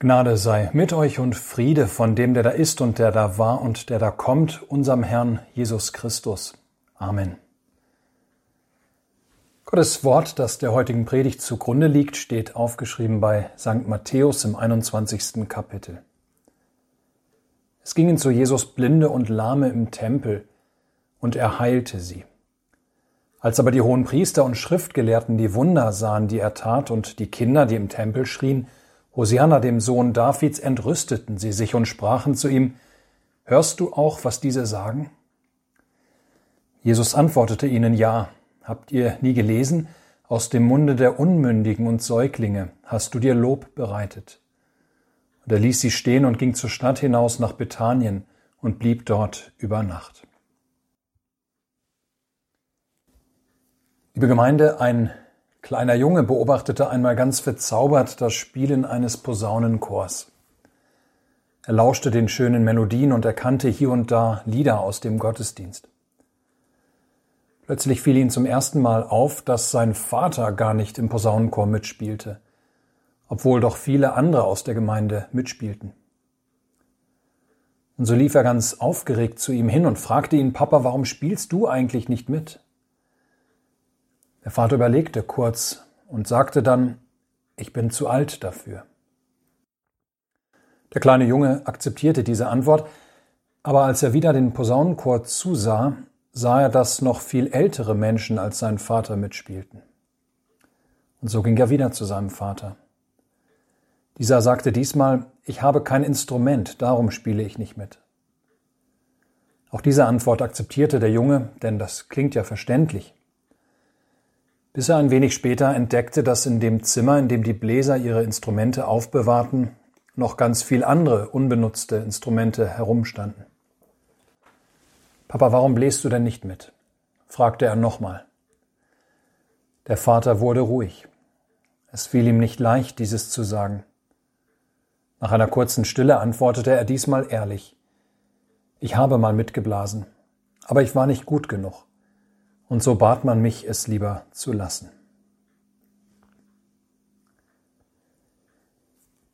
Gnade sei mit euch und Friede von dem, der da ist und der da war und der da kommt, unserem Herrn Jesus Christus. Amen. Gottes Wort, das der heutigen Predigt zugrunde liegt, steht aufgeschrieben bei St. Matthäus im 21. Kapitel. Es gingen zu Jesus Blinde und Lahme im Tempel, und er heilte sie. Als aber die hohen Priester und Schriftgelehrten die Wunder sahen, die er tat, und die Kinder, die im Tempel schrien, Hosianna, dem Sohn Davids, entrüsteten sie sich und sprachen zu ihm, Hörst du auch, was diese sagen? Jesus antwortete ihnen, Ja, habt ihr nie gelesen, aus dem Munde der Unmündigen und Säuglinge hast du dir Lob bereitet. Und er ließ sie stehen und ging zur Stadt hinaus nach Bethanien und blieb dort über Nacht. Liebe Gemeinde, ein kleiner Junge beobachtete einmal ganz verzaubert das Spielen eines Posaunenchors. Er lauschte den schönen Melodien und erkannte hier und da Lieder aus dem Gottesdienst. Plötzlich fiel ihm zum ersten Mal auf, dass sein Vater gar nicht im Posaunenchor mitspielte, obwohl doch viele andere aus der Gemeinde mitspielten. Und so lief er ganz aufgeregt zu ihm hin und fragte ihn, Papa, warum spielst du eigentlich nicht mit? Der Vater überlegte kurz und sagte dann, ich bin zu alt dafür. Der kleine Junge akzeptierte diese Antwort, aber als er wieder den Posaunenchor zusah, sah er, dass noch viel ältere Menschen als sein Vater mitspielten. Und so ging er wieder zu seinem Vater. Dieser sagte diesmal, ich habe kein Instrument, darum spiele ich nicht mit. Auch diese Antwort akzeptierte der Junge, denn das klingt ja verständlich bis er ein wenig später entdeckte, dass in dem Zimmer, in dem die Bläser ihre Instrumente aufbewahrten, noch ganz viel andere unbenutzte Instrumente herumstanden. Papa, warum bläst du denn nicht mit? fragte er nochmal. Der Vater wurde ruhig. Es fiel ihm nicht leicht, dieses zu sagen. Nach einer kurzen Stille antwortete er diesmal ehrlich. Ich habe mal mitgeblasen, aber ich war nicht gut genug und so bat man mich, es lieber zu lassen.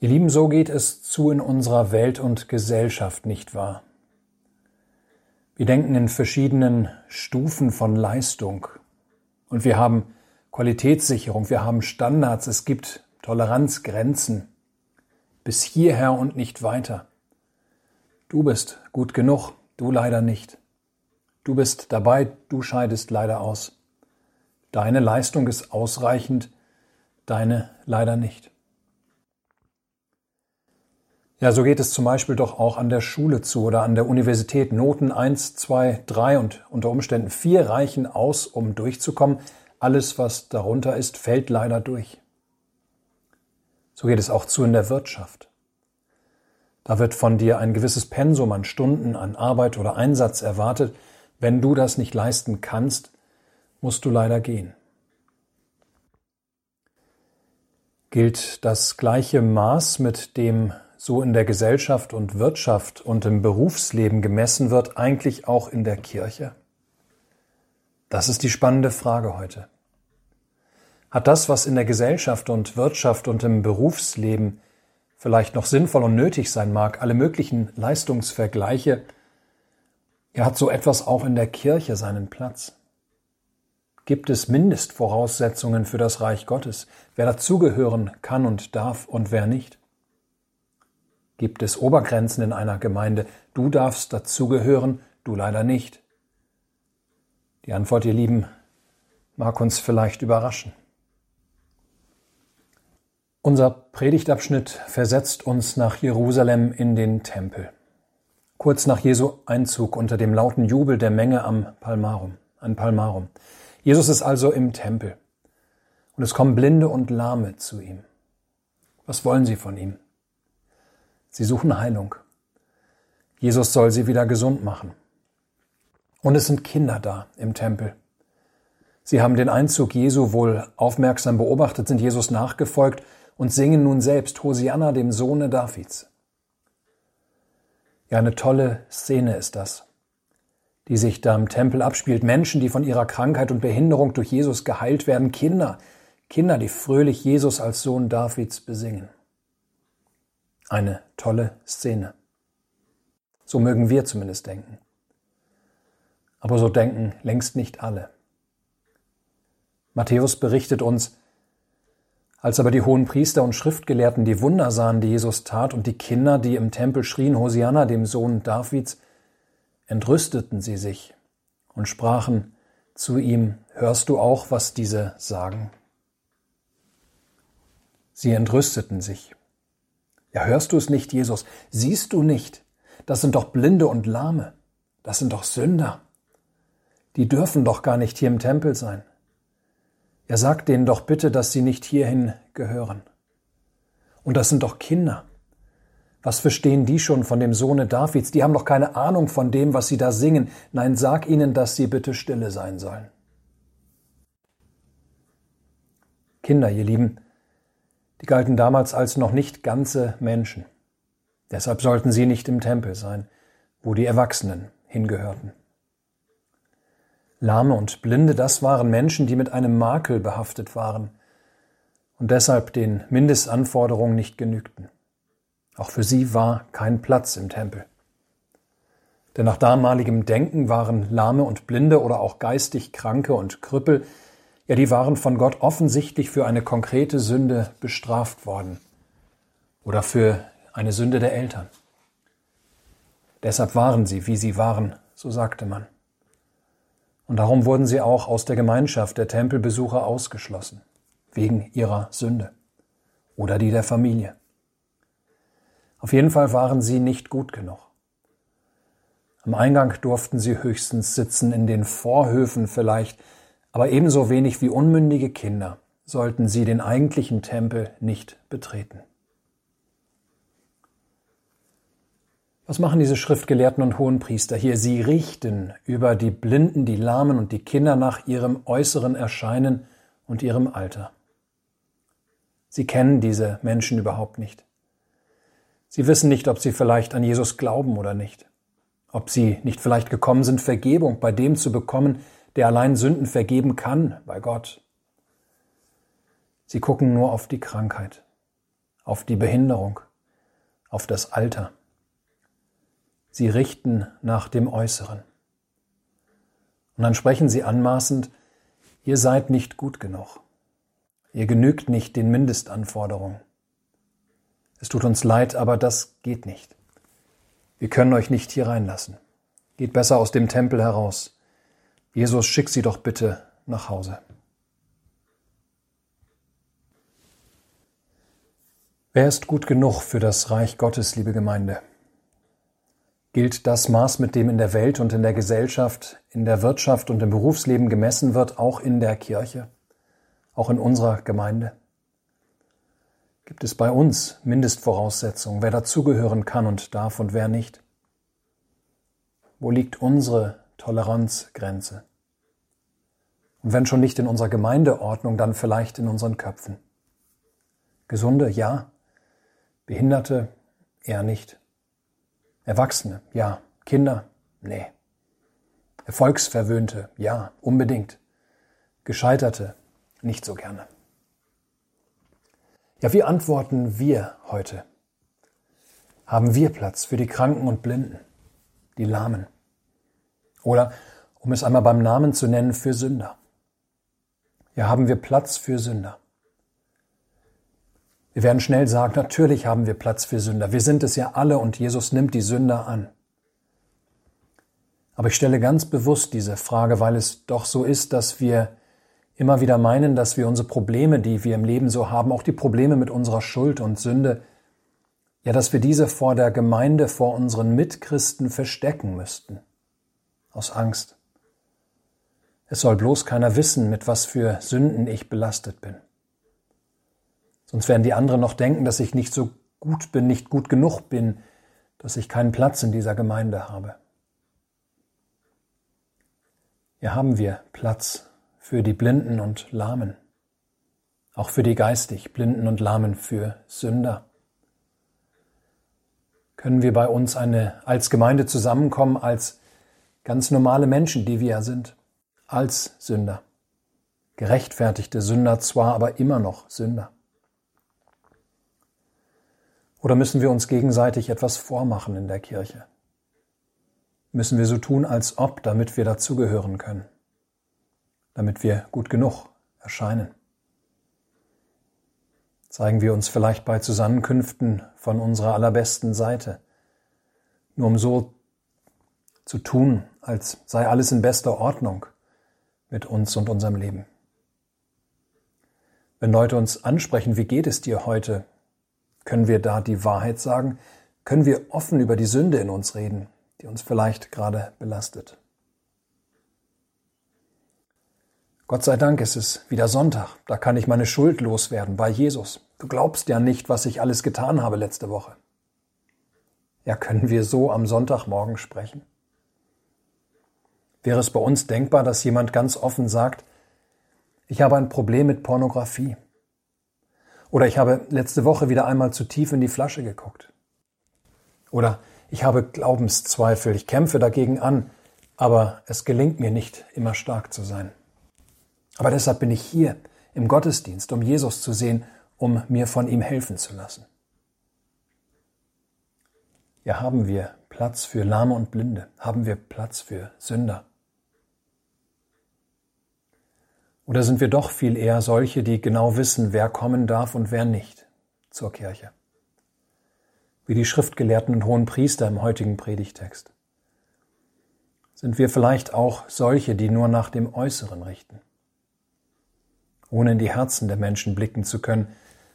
Ihr Lieben, so geht es zu in unserer Welt und Gesellschaft, nicht wahr? Wir denken in verschiedenen Stufen von Leistung und wir haben Qualitätssicherung, wir haben Standards, es gibt Toleranzgrenzen bis hierher und nicht weiter. Du bist gut genug, du leider nicht. Du bist dabei, du scheidest leider aus. Deine Leistung ist ausreichend, deine leider nicht. Ja, so geht es zum Beispiel doch auch an der Schule zu oder an der Universität. Noten 1, 2, 3 und unter Umständen 4 reichen aus, um durchzukommen. Alles, was darunter ist, fällt leider durch. So geht es auch zu in der Wirtschaft. Da wird von dir ein gewisses Pensum an Stunden, an Arbeit oder Einsatz erwartet, wenn du das nicht leisten kannst, musst du leider gehen. Gilt das gleiche Maß, mit dem so in der Gesellschaft und Wirtschaft und im Berufsleben gemessen wird, eigentlich auch in der Kirche? Das ist die spannende Frage heute. Hat das, was in der Gesellschaft und Wirtschaft und im Berufsleben vielleicht noch sinnvoll und nötig sein mag, alle möglichen Leistungsvergleiche, er hat so etwas auch in der Kirche seinen Platz. Gibt es Mindestvoraussetzungen für das Reich Gottes, wer dazugehören kann und darf und wer nicht? Gibt es Obergrenzen in einer Gemeinde, du darfst dazugehören, du leider nicht? Die Antwort, ihr Lieben, mag uns vielleicht überraschen. Unser Predigtabschnitt versetzt uns nach Jerusalem in den Tempel kurz nach Jesu Einzug unter dem lauten Jubel der Menge am Palmarum, an Palmarum. Jesus ist also im Tempel und es kommen Blinde und Lahme zu ihm. Was wollen sie von ihm? Sie suchen Heilung. Jesus soll sie wieder gesund machen. Und es sind Kinder da im Tempel. Sie haben den Einzug Jesu wohl aufmerksam beobachtet, sind Jesus nachgefolgt und singen nun selbst Hosianna dem Sohne Davids. Ja, eine tolle Szene ist das, die sich da im Tempel abspielt. Menschen, die von ihrer Krankheit und Behinderung durch Jesus geheilt werden. Kinder, Kinder, die fröhlich Jesus als Sohn Davids besingen. Eine tolle Szene. So mögen wir zumindest denken. Aber so denken längst nicht alle. Matthäus berichtet uns, als aber die hohen Priester und Schriftgelehrten die Wunder sahen, die Jesus tat, und die Kinder, die im Tempel schrien, Hosianna, dem Sohn Davids, entrüsteten sie sich und sprachen zu ihm, hörst du auch, was diese sagen? Sie entrüsteten sich. Ja, hörst du es nicht, Jesus? Siehst du nicht? Das sind doch Blinde und Lahme. Das sind doch Sünder. Die dürfen doch gar nicht hier im Tempel sein. Er sagt denen doch bitte, dass sie nicht hierhin gehören. Und das sind doch Kinder. Was verstehen die schon von dem Sohne Davids? Die haben doch keine Ahnung von dem, was sie da singen. Nein, sag ihnen, dass sie bitte stille sein sollen. Kinder, ihr Lieben, die galten damals als noch nicht ganze Menschen. Deshalb sollten sie nicht im Tempel sein, wo die Erwachsenen hingehörten. Lahme und Blinde, das waren Menschen, die mit einem Makel behaftet waren und deshalb den Mindestanforderungen nicht genügten. Auch für sie war kein Platz im Tempel. Denn nach damaligem Denken waren Lahme und Blinde oder auch geistig Kranke und Krüppel, ja, die waren von Gott offensichtlich für eine konkrete Sünde bestraft worden oder für eine Sünde der Eltern. Deshalb waren sie, wie sie waren, so sagte man. Und darum wurden sie auch aus der Gemeinschaft der Tempelbesucher ausgeschlossen, wegen ihrer Sünde oder die der Familie. Auf jeden Fall waren sie nicht gut genug. Am Eingang durften sie höchstens sitzen, in den Vorhöfen vielleicht, aber ebenso wenig wie unmündige Kinder sollten sie den eigentlichen Tempel nicht betreten. Was machen diese Schriftgelehrten und Hohenpriester hier? Sie richten über die Blinden, die Lahmen und die Kinder nach ihrem äußeren Erscheinen und ihrem Alter. Sie kennen diese Menschen überhaupt nicht. Sie wissen nicht, ob sie vielleicht an Jesus glauben oder nicht, ob sie nicht vielleicht gekommen sind, Vergebung bei dem zu bekommen, der allein Sünden vergeben kann, bei Gott. Sie gucken nur auf die Krankheit, auf die Behinderung, auf das Alter. Sie richten nach dem Äußeren. Und dann sprechen sie anmaßend, ihr seid nicht gut genug. Ihr genügt nicht den Mindestanforderungen. Es tut uns leid, aber das geht nicht. Wir können euch nicht hier reinlassen. Geht besser aus dem Tempel heraus. Jesus, schick sie doch bitte nach Hause. Wer ist gut genug für das Reich Gottes, liebe Gemeinde? Gilt das Maß, mit dem in der Welt und in der Gesellschaft, in der Wirtschaft und im Berufsleben gemessen wird, auch in der Kirche, auch in unserer Gemeinde? Gibt es bei uns Mindestvoraussetzungen, wer dazugehören kann und darf und wer nicht? Wo liegt unsere Toleranzgrenze? Und wenn schon nicht in unserer Gemeindeordnung, dann vielleicht in unseren Köpfen. Gesunde, ja. Behinderte, eher nicht. Erwachsene, ja. Kinder, nee. Erfolgsverwöhnte, ja, unbedingt. Gescheiterte, nicht so gerne. Ja, wie antworten wir heute? Haben wir Platz für die Kranken und Blinden, die Lahmen? Oder, um es einmal beim Namen zu nennen, für Sünder? Ja, haben wir Platz für Sünder? Wir werden schnell sagen, natürlich haben wir Platz für Sünder. Wir sind es ja alle und Jesus nimmt die Sünder an. Aber ich stelle ganz bewusst diese Frage, weil es doch so ist, dass wir immer wieder meinen, dass wir unsere Probleme, die wir im Leben so haben, auch die Probleme mit unserer Schuld und Sünde, ja, dass wir diese vor der Gemeinde, vor unseren Mitchristen verstecken müssten. Aus Angst. Es soll bloß keiner wissen, mit was für Sünden ich belastet bin. Sonst werden die anderen noch denken, dass ich nicht so gut bin, nicht gut genug bin, dass ich keinen Platz in dieser Gemeinde habe. Hier haben wir Platz für die Blinden und Lahmen, auch für die geistig Blinden und Lahmen, für Sünder. Können wir bei uns eine, als Gemeinde zusammenkommen, als ganz normale Menschen, die wir ja sind, als Sünder. Gerechtfertigte Sünder zwar, aber immer noch Sünder. Oder müssen wir uns gegenseitig etwas vormachen in der Kirche? Müssen wir so tun, als ob, damit wir dazugehören können? Damit wir gut genug erscheinen? Zeigen wir uns vielleicht bei Zusammenkünften von unserer allerbesten Seite, nur um so zu tun, als sei alles in bester Ordnung mit uns und unserem Leben. Wenn Leute uns ansprechen, wie geht es dir heute, können wir da die Wahrheit sagen? Können wir offen über die Sünde in uns reden, die uns vielleicht gerade belastet? Gott sei Dank ist es wieder Sonntag, da kann ich meine Schuld loswerden bei Jesus. Du glaubst ja nicht, was ich alles getan habe letzte Woche. Ja, können wir so am Sonntagmorgen sprechen? Wäre es bei uns denkbar, dass jemand ganz offen sagt, ich habe ein Problem mit Pornografie. Oder ich habe letzte Woche wieder einmal zu tief in die Flasche geguckt. Oder ich habe Glaubenszweifel, ich kämpfe dagegen an, aber es gelingt mir nicht, immer stark zu sein. Aber deshalb bin ich hier im Gottesdienst, um Jesus zu sehen, um mir von ihm helfen zu lassen. Ja, haben wir Platz für Lahme und Blinde? Haben wir Platz für Sünder? Oder sind wir doch viel eher solche, die genau wissen, wer kommen darf und wer nicht zur Kirche? Wie die Schriftgelehrten und hohen Priester im heutigen Predigtext. Sind wir vielleicht auch solche, die nur nach dem Äußeren richten? Ohne in die Herzen der Menschen blicken zu können,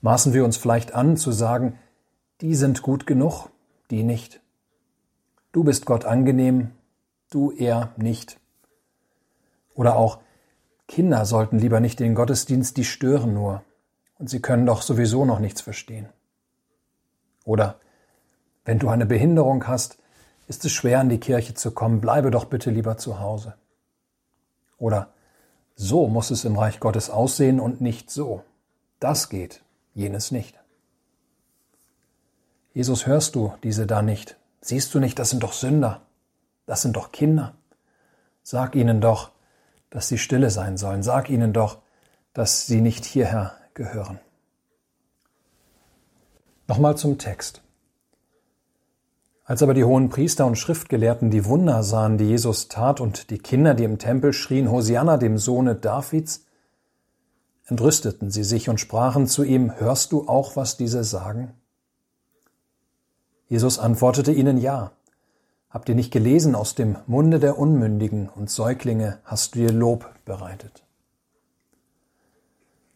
maßen wir uns vielleicht an zu sagen, die sind gut genug, die nicht. Du bist Gott angenehm, du eher nicht. Oder auch, Kinder sollten lieber nicht den Gottesdienst, die stören nur, und sie können doch sowieso noch nichts verstehen. Oder wenn du eine Behinderung hast, ist es schwer, in die Kirche zu kommen, bleibe doch bitte lieber zu Hause. Oder so muss es im Reich Gottes aussehen und nicht so. Das geht, jenes nicht. Jesus, hörst du diese da nicht? Siehst du nicht, das sind doch Sünder, das sind doch Kinder. Sag ihnen doch, dass sie stille sein sollen. Sag ihnen doch, dass sie nicht hierher gehören. Nochmal zum Text. Als aber die hohen Priester und Schriftgelehrten die Wunder sahen, die Jesus tat, und die Kinder, die im Tempel schrien, Hosianna dem Sohne Davids, entrüsteten sie sich und sprachen zu ihm, Hörst du auch, was diese sagen? Jesus antwortete ihnen Ja. Habt ihr nicht gelesen, aus dem Munde der Unmündigen und Säuglinge hast du ihr Lob bereitet?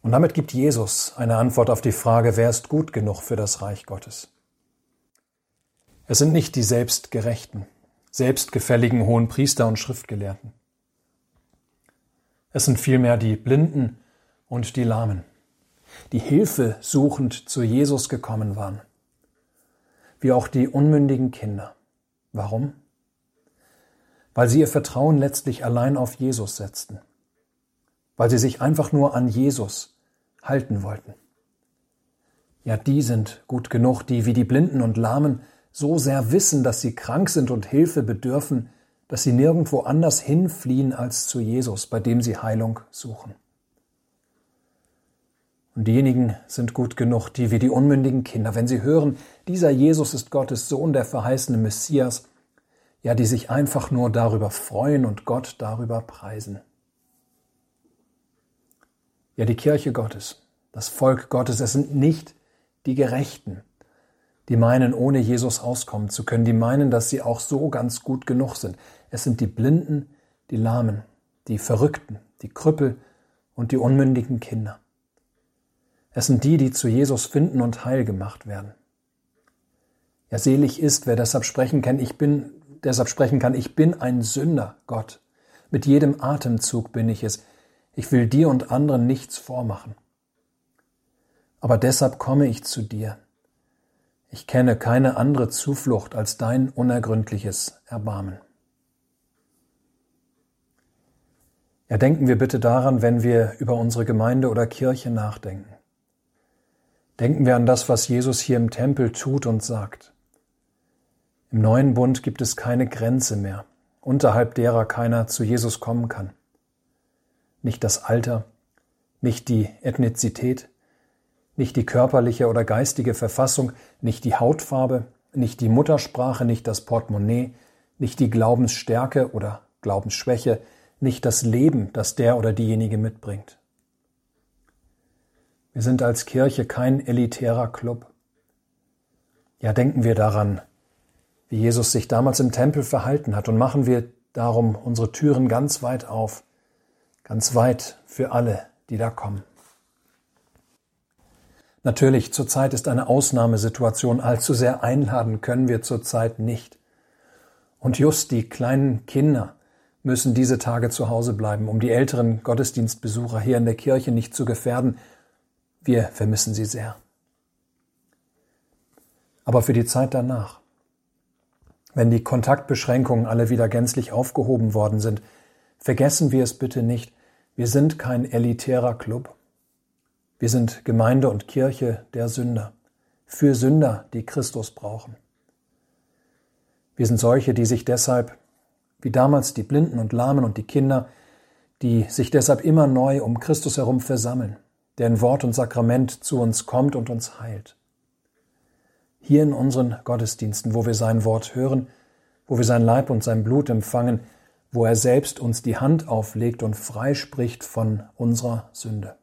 Und damit gibt Jesus eine Antwort auf die Frage, wer ist gut genug für das Reich Gottes? Es sind nicht die selbstgerechten, selbstgefälligen hohen Priester und Schriftgelehrten. Es sind vielmehr die Blinden und die Lahmen, die Hilfe suchend zu Jesus gekommen waren, wie auch die unmündigen Kinder. Warum? Weil sie ihr Vertrauen letztlich allein auf Jesus setzten, weil sie sich einfach nur an Jesus halten wollten. Ja, die sind gut genug, die wie die Blinden und Lahmen so sehr wissen, dass sie krank sind und Hilfe bedürfen, dass sie nirgendwo anders hinfliehen als zu Jesus, bei dem sie Heilung suchen. Und diejenigen sind gut genug, die wie die unmündigen Kinder, wenn sie hören, dieser Jesus ist Gottes Sohn, der verheißene Messias, ja, die sich einfach nur darüber freuen und Gott darüber preisen. Ja, die Kirche Gottes, das Volk Gottes, es sind nicht die Gerechten, die meinen, ohne Jesus auskommen zu können, die meinen, dass sie auch so ganz gut genug sind. Es sind die Blinden, die Lahmen, die Verrückten, die Krüppel und die unmündigen Kinder. Es sind die, die zu Jesus finden und heil gemacht werden. Ja, selig ist, wer deshalb sprechen kann, ich bin, deshalb sprechen kann, ich bin ein Sünder, Gott. Mit jedem Atemzug bin ich es. Ich will dir und anderen nichts vormachen. Aber deshalb komme ich zu dir. Ich kenne keine andere Zuflucht als dein unergründliches Erbarmen. Ja, denken wir bitte daran, wenn wir über unsere Gemeinde oder Kirche nachdenken. Denken wir an das, was Jesus hier im Tempel tut und sagt. Im neuen Bund gibt es keine Grenze mehr, unterhalb derer keiner zu Jesus kommen kann. Nicht das Alter, nicht die Ethnizität, nicht die körperliche oder geistige Verfassung, nicht die Hautfarbe, nicht die Muttersprache, nicht das Portemonnaie, nicht die Glaubensstärke oder Glaubensschwäche, nicht das Leben, das der oder diejenige mitbringt. Wir sind als Kirche kein elitärer Club. Ja, denken wir daran, wie Jesus sich damals im Tempel verhalten hat und machen wir darum unsere Türen ganz weit auf, ganz weit für alle, die da kommen. Natürlich, zurzeit ist eine Ausnahmesituation, allzu sehr einladen können wir zurzeit nicht. Und just die kleinen Kinder müssen diese Tage zu Hause bleiben, um die älteren Gottesdienstbesucher hier in der Kirche nicht zu gefährden. Wir vermissen sie sehr. Aber für die Zeit danach, wenn die Kontaktbeschränkungen alle wieder gänzlich aufgehoben worden sind, vergessen wir es bitte nicht, wir sind kein elitärer Club. Wir sind Gemeinde und Kirche der Sünder, für Sünder, die Christus brauchen. Wir sind solche, die sich deshalb, wie damals die Blinden und Lahmen und die Kinder, die sich deshalb immer neu um Christus herum versammeln, der in Wort und Sakrament zu uns kommt und uns heilt hier in unseren Gottesdiensten, wo wir sein Wort hören, wo wir sein Leib und sein Blut empfangen, wo er selbst uns die Hand auflegt und freispricht von unserer Sünde.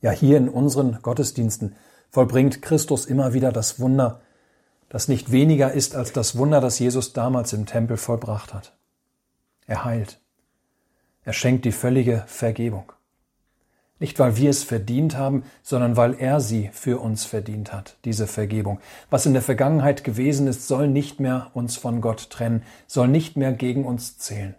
Ja, hier in unseren Gottesdiensten vollbringt Christus immer wieder das Wunder, das nicht weniger ist als das Wunder, das Jesus damals im Tempel vollbracht hat. Er heilt. Er schenkt die völlige Vergebung. Nicht, weil wir es verdient haben, sondern weil er sie für uns verdient hat, diese Vergebung. Was in der Vergangenheit gewesen ist, soll nicht mehr uns von Gott trennen, soll nicht mehr gegen uns zählen.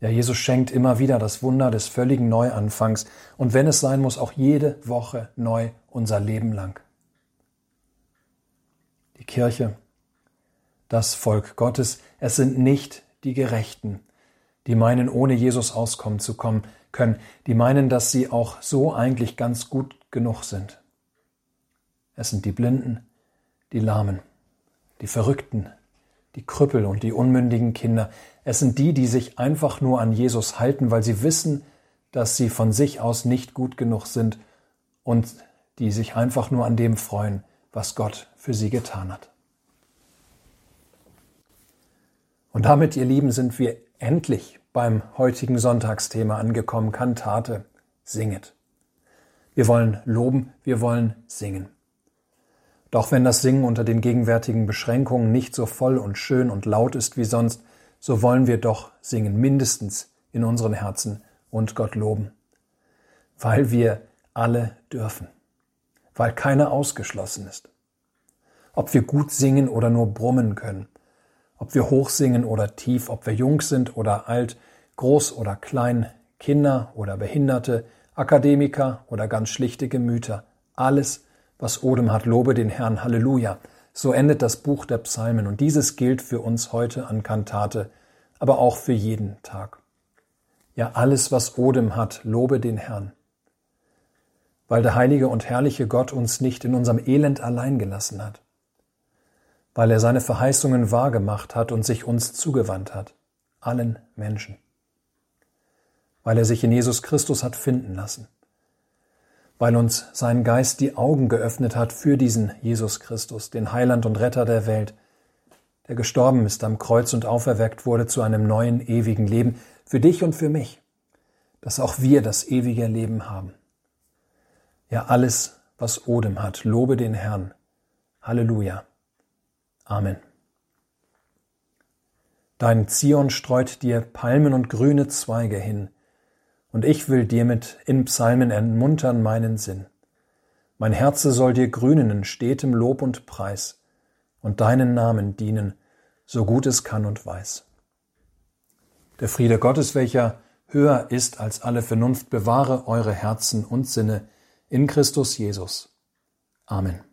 Ja, Jesus schenkt immer wieder das Wunder des völligen Neuanfangs und wenn es sein muss, auch jede Woche neu unser Leben lang. Die Kirche, das Volk Gottes, es sind nicht die Gerechten, die meinen, ohne Jesus auskommen zu kommen, können, die meinen, dass sie auch so eigentlich ganz gut genug sind. Es sind die Blinden, die Lahmen, die Verrückten, die Krüppel und die unmündigen Kinder. Es sind die, die sich einfach nur an Jesus halten, weil sie wissen, dass sie von sich aus nicht gut genug sind und die sich einfach nur an dem freuen, was Gott für sie getan hat. Und damit, ihr Lieben, sind wir endlich beim heutigen Sonntagsthema angekommen, Kantate, singet. Wir wollen loben, wir wollen singen. Doch wenn das Singen unter den gegenwärtigen Beschränkungen nicht so voll und schön und laut ist wie sonst, so wollen wir doch singen, mindestens in unseren Herzen und Gott loben. Weil wir alle dürfen. Weil keiner ausgeschlossen ist. Ob wir gut singen oder nur brummen können, ob wir hoch singen oder tief, ob wir jung sind oder alt, groß oder klein, Kinder oder Behinderte, Akademiker oder ganz schlichte Gemüter. Alles, was Odem hat, lobe den Herrn. Halleluja. So endet das Buch der Psalmen und dieses gilt für uns heute an Kantate, aber auch für jeden Tag. Ja, alles, was Odem hat, lobe den Herrn. Weil der heilige und herrliche Gott uns nicht in unserem Elend allein gelassen hat weil er seine Verheißungen wahrgemacht hat und sich uns zugewandt hat, allen Menschen, weil er sich in Jesus Christus hat finden lassen, weil uns sein Geist die Augen geöffnet hat für diesen Jesus Christus, den Heiland und Retter der Welt, der gestorben ist am Kreuz und auferweckt wurde zu einem neuen ewigen Leben für dich und für mich, dass auch wir das ewige Leben haben. Ja, alles, was Odem hat, lobe den Herrn. Halleluja. Amen. Dein Zion streut dir Palmen und grüne Zweige hin, und ich will dir mit in Psalmen entmuntern meinen Sinn. Mein Herze soll dir grünen in stetem Lob und Preis und deinen Namen dienen, so gut es kann und weiß. Der Friede Gottes, welcher höher ist als alle Vernunft, bewahre eure Herzen und Sinne in Christus Jesus. Amen.